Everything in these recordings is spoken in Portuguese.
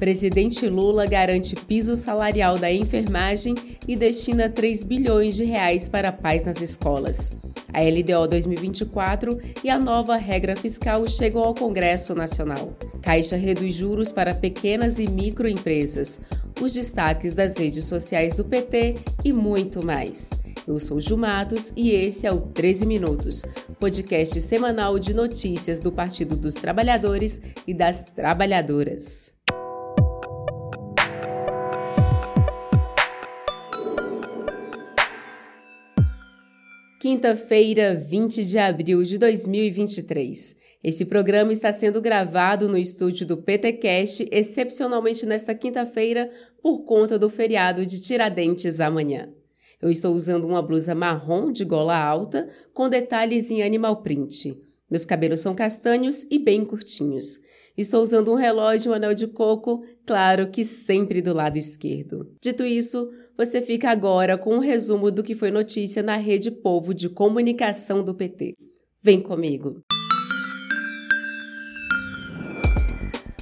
Presidente Lula garante piso salarial da enfermagem e destina 3 bilhões de reais para paz nas escolas. A LDO 2024 e a nova regra fiscal chegam ao Congresso Nacional. Caixa reduz juros para pequenas e microempresas. Os destaques das redes sociais do PT e muito mais. Eu sou Ju Matos e esse é o 13 Minutos, podcast semanal de notícias do Partido dos Trabalhadores e das Trabalhadoras. Quinta-feira, 20 de abril de 2023. Esse programa está sendo gravado no estúdio do PTcast, excepcionalmente nesta quinta-feira, por conta do feriado de Tiradentes amanhã. Eu estou usando uma blusa marrom de gola alta com detalhes em animal print. Meus cabelos são castanhos e bem curtinhos. Estou usando um relógio e um anel de coco, claro que sempre do lado esquerdo. Dito isso, você fica agora com um resumo do que foi notícia na Rede Povo de Comunicação do PT. Vem comigo!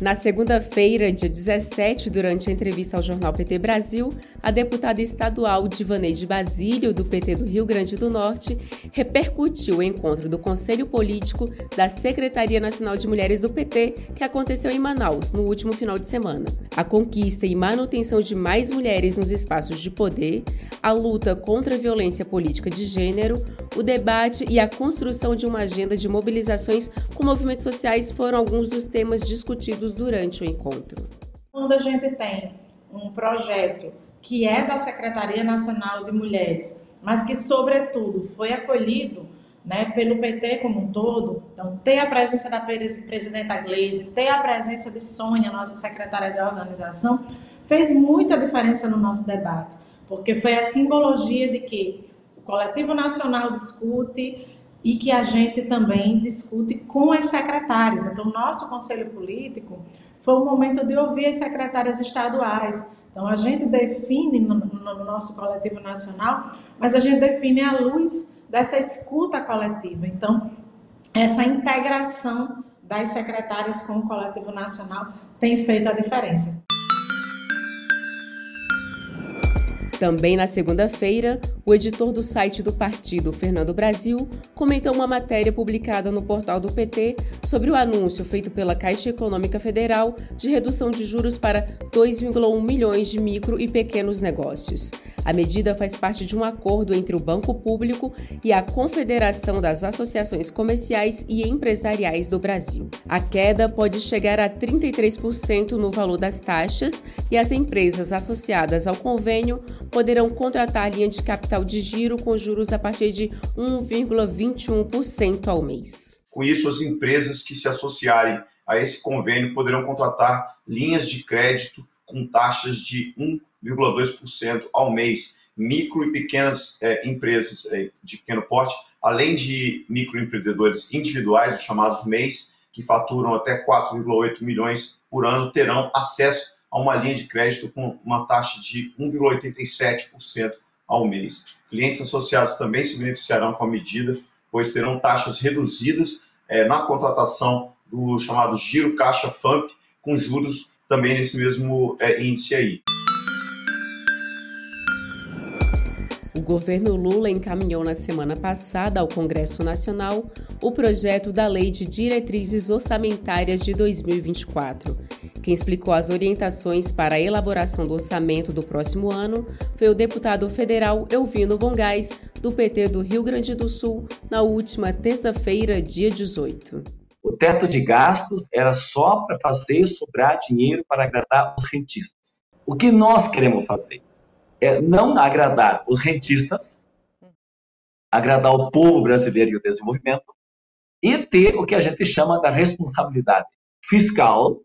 Na segunda-feira, dia 17, durante a entrevista ao jornal PT Brasil, a deputada estadual Divaneide Basílio, do PT do Rio Grande do Norte, repercutiu o encontro do Conselho Político da Secretaria Nacional de Mulheres do PT, que aconteceu em Manaus no último final de semana. A conquista e manutenção de mais mulheres nos espaços de poder, a luta contra a violência política de gênero, o debate e a construção de uma agenda de mobilizações com movimentos sociais foram alguns dos temas discutidos durante o encontro. Quando a gente tem um projeto que é da Secretaria Nacional de Mulheres, mas que, sobretudo, foi acolhido né, pelo PT como um todo, então, ter a presença da presidenta Gleisi, ter a presença de Sônia, nossa secretária de organização, fez muita diferença no nosso debate, porque foi a simbologia de que o coletivo nacional discute e que a gente também discute com as secretárias. Então, nosso conselho político foi um momento de ouvir as secretárias estaduais. Então, a gente define no, no nosso coletivo nacional, mas a gente define à luz dessa escuta coletiva. Então, essa integração das secretárias com o coletivo nacional tem feito a diferença. Também na segunda-feira, o editor do site do partido, Fernando Brasil, comentou uma matéria publicada no portal do PT sobre o anúncio feito pela Caixa Econômica Federal de redução de juros para 2,1 milhões de micro e pequenos negócios. A medida faz parte de um acordo entre o Banco Público e a Confederação das Associações Comerciais e Empresariais do Brasil. A queda pode chegar a 33% no valor das taxas e as empresas associadas ao convênio poderão contratar linha de capital de giro com juros a partir de 1,21% ao mês. Com isso, as empresas que se associarem a esse convênio poderão contratar linhas de crédito com taxas de 1,2% ao mês. Micro e pequenas é, empresas é, de pequeno porte, além de microempreendedores individuais, os chamados MEIs, que faturam até 4,8 milhões por ano, terão acesso a uma linha de crédito com uma taxa de 1,87% ao mês. Clientes associados também se beneficiarão com a medida, pois terão taxas reduzidas é, na contratação do chamado Giro Caixa FAMP, com juros também nesse mesmo é, índice aí. Governo Lula encaminhou na semana passada ao Congresso Nacional o projeto da Lei de Diretrizes Orçamentárias de 2024. Quem explicou as orientações para a elaboração do orçamento do próximo ano foi o deputado federal Elvino Bongás, do PT do Rio Grande do Sul, na última terça-feira, dia 18. O teto de gastos era só para fazer sobrar dinheiro para agradar os rentistas. O que nós queremos fazer? É não agradar os rentistas, agradar o povo brasileiro e o desenvolvimento, e ter o que a gente chama da responsabilidade fiscal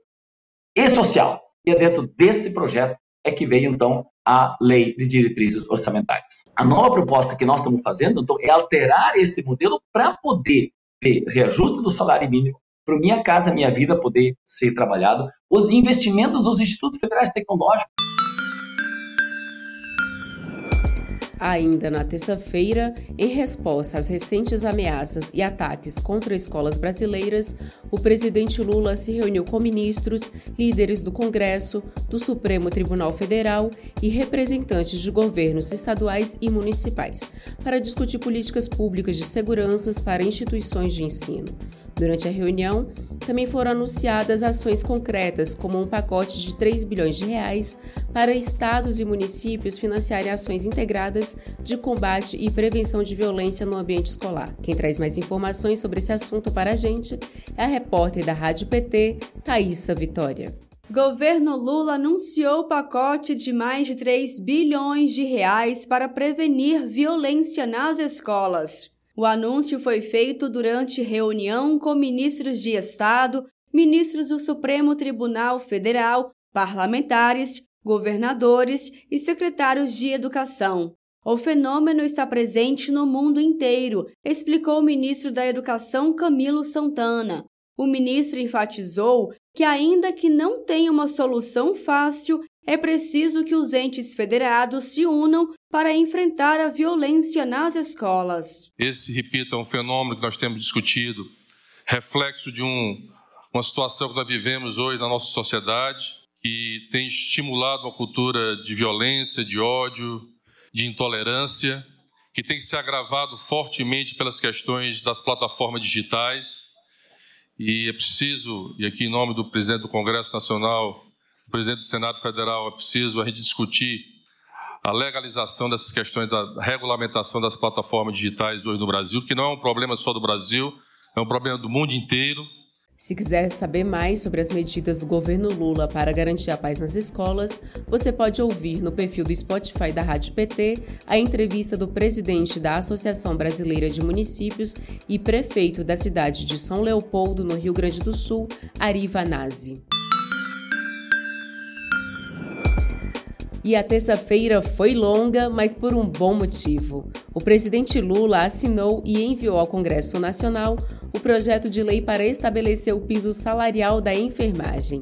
e social. E é dentro desse projeto é que veio, então, a lei de diretrizes orçamentárias. A nova proposta que nós estamos fazendo, então, é alterar esse modelo para poder ter reajuste do salário mínimo, para Minha Casa Minha Vida poder ser trabalhado, os investimentos dos institutos federais tecnológicos, Ainda na terça-feira, em resposta às recentes ameaças e ataques contra escolas brasileiras, o presidente Lula se reuniu com ministros, líderes do Congresso, do Supremo Tribunal Federal e representantes de governos estaduais e municipais para discutir políticas públicas de segurança para instituições de ensino. Durante a reunião, também foram anunciadas ações concretas, como um pacote de 3 bilhões de reais para estados e municípios financiarem ações integradas de combate e prevenção de violência no ambiente escolar. Quem traz mais informações sobre esse assunto para a gente é a repórter da Rádio PT, Thaisa Vitória. Governo Lula anunciou pacote de mais de 3 bilhões de reais para prevenir violência nas escolas. O anúncio foi feito durante reunião com ministros de Estado, ministros do Supremo Tribunal Federal, parlamentares, governadores e secretários de Educação. O fenômeno está presente no mundo inteiro, explicou o ministro da Educação Camilo Santana. O ministro enfatizou que, ainda que não tenha uma solução fácil, é preciso que os entes federados se unam para enfrentar a violência nas escolas. Esse, repito, é um fenômeno que nós temos discutido, reflexo de um, uma situação que nós vivemos hoje na nossa sociedade, que tem estimulado uma cultura de violência, de ódio, de intolerância, que tem se agravado fortemente pelas questões das plataformas digitais. E é preciso, e aqui em nome do presidente do Congresso Nacional, presidente do Senado Federal, é preciso a gente discutir a legalização dessas questões da regulamentação das plataformas digitais hoje no Brasil, que não é um problema só do Brasil, é um problema do mundo inteiro. Se quiser saber mais sobre as medidas do governo Lula para garantir a paz nas escolas, você pode ouvir no perfil do Spotify da Rádio PT a entrevista do presidente da Associação Brasileira de Municípios e prefeito da cidade de São Leopoldo, no Rio Grande do Sul, Ari Vanazzi. E a terça-feira foi longa, mas por um bom motivo. O presidente Lula assinou e enviou ao Congresso Nacional o projeto de lei para estabelecer o piso salarial da enfermagem.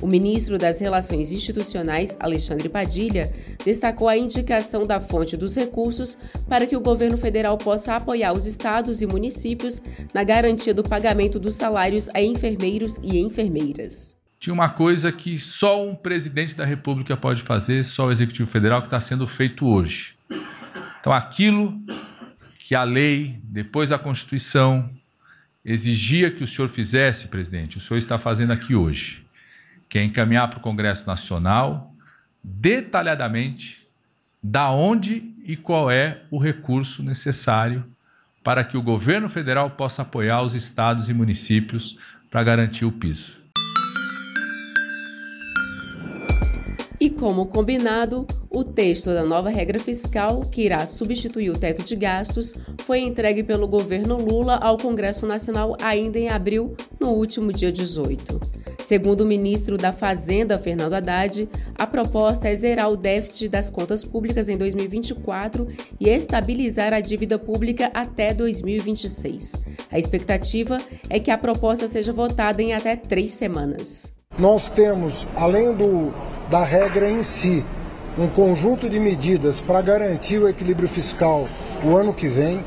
O ministro das Relações Institucionais, Alexandre Padilha, destacou a indicação da fonte dos recursos para que o governo federal possa apoiar os estados e municípios na garantia do pagamento dos salários a enfermeiros e enfermeiras tinha uma coisa que só um presidente da República pode fazer, só o Executivo Federal, que está sendo feito hoje. Então, aquilo que a lei, depois da Constituição, exigia que o senhor fizesse, presidente, o senhor está fazendo aqui hoje, que é encaminhar para o Congresso Nacional detalhadamente da onde e qual é o recurso necessário para que o governo federal possa apoiar os estados e municípios para garantir o piso. E como combinado, o texto da nova regra fiscal, que irá substituir o teto de gastos, foi entregue pelo governo Lula ao Congresso Nacional ainda em abril, no último dia 18. Segundo o ministro da Fazenda, Fernando Haddad, a proposta é zerar o déficit das contas públicas em 2024 e estabilizar a dívida pública até 2026. A expectativa é que a proposta seja votada em até três semanas. Nós temos, além do da regra em si, um conjunto de medidas para garantir o equilíbrio fiscal o ano que vem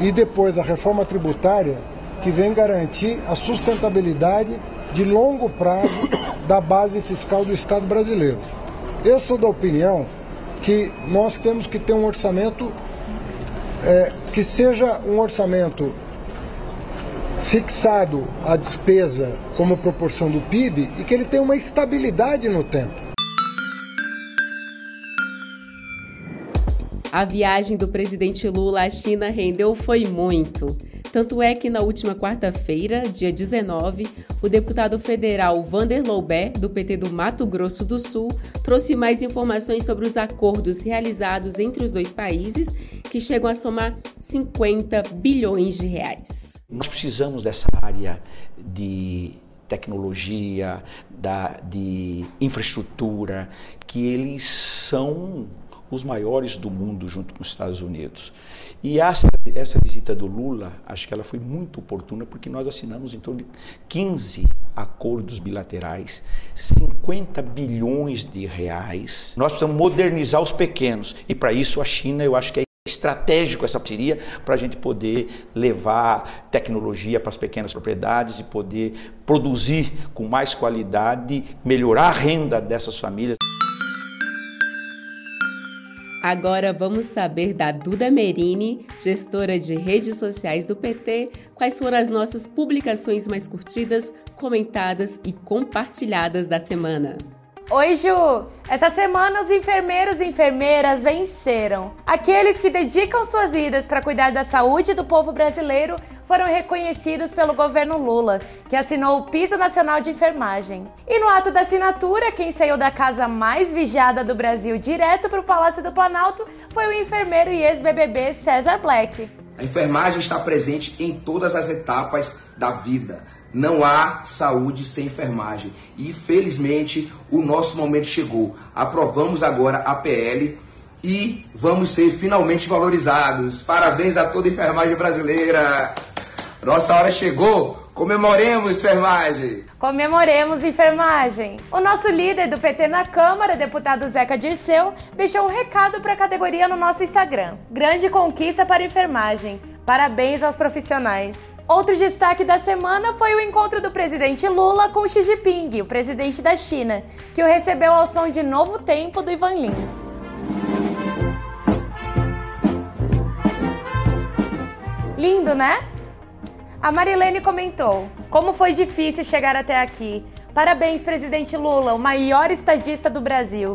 e depois a reforma tributária que vem garantir a sustentabilidade de longo prazo da base fiscal do Estado brasileiro. Eu sou da opinião que nós temos que ter um orçamento é, que seja um orçamento fixado à despesa como proporção do PIB e que ele tenha uma estabilidade no tempo. A viagem do presidente Lula à China rendeu foi muito. Tanto é que na última quarta-feira, dia 19, o deputado federal Vander Loubé, do PT do Mato Grosso do Sul, trouxe mais informações sobre os acordos realizados entre os dois países, que chegam a somar 50 bilhões de reais. Nós precisamos dessa área de tecnologia, da, de infraestrutura, que eles são os maiores do mundo junto com os Estados Unidos. E essa, essa visita do Lula, acho que ela foi muito oportuna porque nós assinamos em torno de 15 acordos bilaterais, 50 bilhões de reais. Nós precisamos modernizar os pequenos e para isso a China, eu acho que é estratégico essa parceria para a gente poder levar tecnologia para as pequenas propriedades e poder produzir com mais qualidade, melhorar a renda dessas famílias. Agora vamos saber da Duda Merini, gestora de redes sociais do PT, quais foram as nossas publicações mais curtidas, comentadas e compartilhadas da semana. Oi, Ju! Essa semana os enfermeiros e enfermeiras venceram. Aqueles que dedicam suas vidas para cuidar da saúde do povo brasileiro foram reconhecidos pelo governo Lula, que assinou o Piso Nacional de Enfermagem. E no ato da assinatura, quem saiu da casa mais vigiada do Brasil direto para o Palácio do Planalto foi o enfermeiro e ex-BBB César Black. A enfermagem está presente em todas as etapas da vida não há saúde sem enfermagem. E felizmente o nosso momento chegou. Aprovamos agora a PL e vamos ser finalmente valorizados. Parabéns a toda a enfermagem brasileira. Nossa hora chegou. Comemoremos enfermagem! Comemoremos enfermagem! O nosso líder do PT na Câmara, deputado Zeca Dirceu, deixou um recado para a categoria no nosso Instagram. Grande conquista para a enfermagem. Parabéns aos profissionais. Outro destaque da semana foi o encontro do presidente Lula com Xi Jinping, o presidente da China, que o recebeu ao som de Novo Tempo do Ivan Lins. Lindo, né? A Marilene comentou: Como foi difícil chegar até aqui. Parabéns, presidente Lula, o maior estadista do Brasil.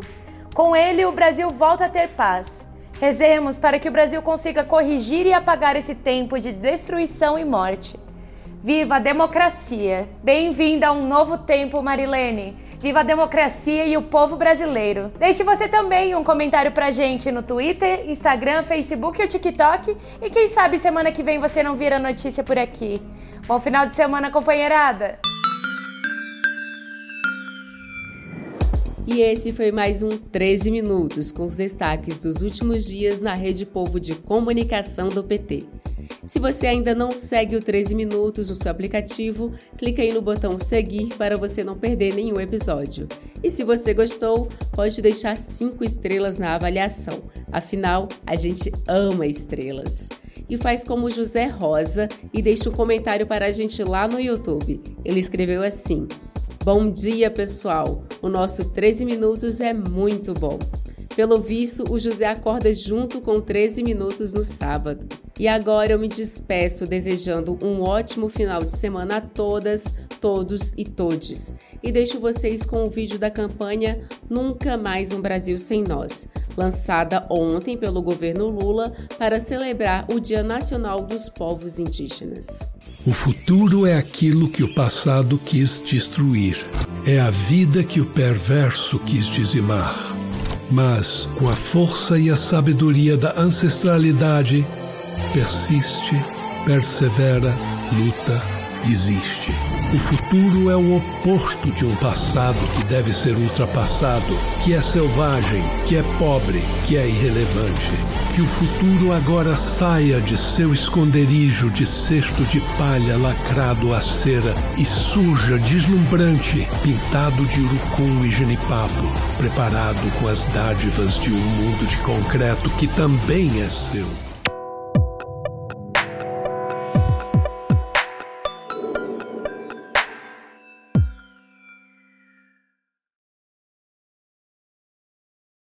Com ele, o Brasil volta a ter paz. Rezemos para que o Brasil consiga corrigir e apagar esse tempo de destruição e morte. Viva a democracia! Bem-vinda a um novo tempo, Marilene! Viva a democracia e o povo brasileiro! Deixe você também um comentário pra gente no Twitter, Instagram, Facebook ou TikTok. E quem sabe semana que vem você não vira notícia por aqui. Bom final de semana, companheirada! E esse foi mais um 13 Minutos, com os destaques dos últimos dias na Rede Povo de Comunicação do PT. Se você ainda não segue o 13 Minutos no seu aplicativo, clica aí no botão seguir para você não perder nenhum episódio. E se você gostou, pode deixar 5 estrelas na avaliação, afinal, a gente ama estrelas. E faz como José Rosa e deixa um comentário para a gente lá no YouTube. Ele escreveu assim. Bom dia, pessoal! O nosso 13 Minutos é muito bom. Pelo visto, o José acorda junto com 13 Minutos no sábado. E agora eu me despeço desejando um ótimo final de semana a todas, todos e todes. E deixo vocês com o vídeo da campanha Nunca Mais um Brasil Sem Nós, lançada ontem pelo governo Lula para celebrar o Dia Nacional dos Povos Indígenas. O futuro é aquilo que o passado quis destruir. É a vida que o perverso quis dizimar. Mas, com a força e a sabedoria da ancestralidade, persiste, persevera, luta, existe. O futuro é o oposto de um passado que deve ser ultrapassado, que é selvagem, que é pobre, que é irrelevante. Que o futuro agora saia de seu esconderijo de cesto de palha lacrado à cera e suja, deslumbrante, pintado de urucum e genipapo, preparado com as dádivas de um mundo de concreto que também é seu.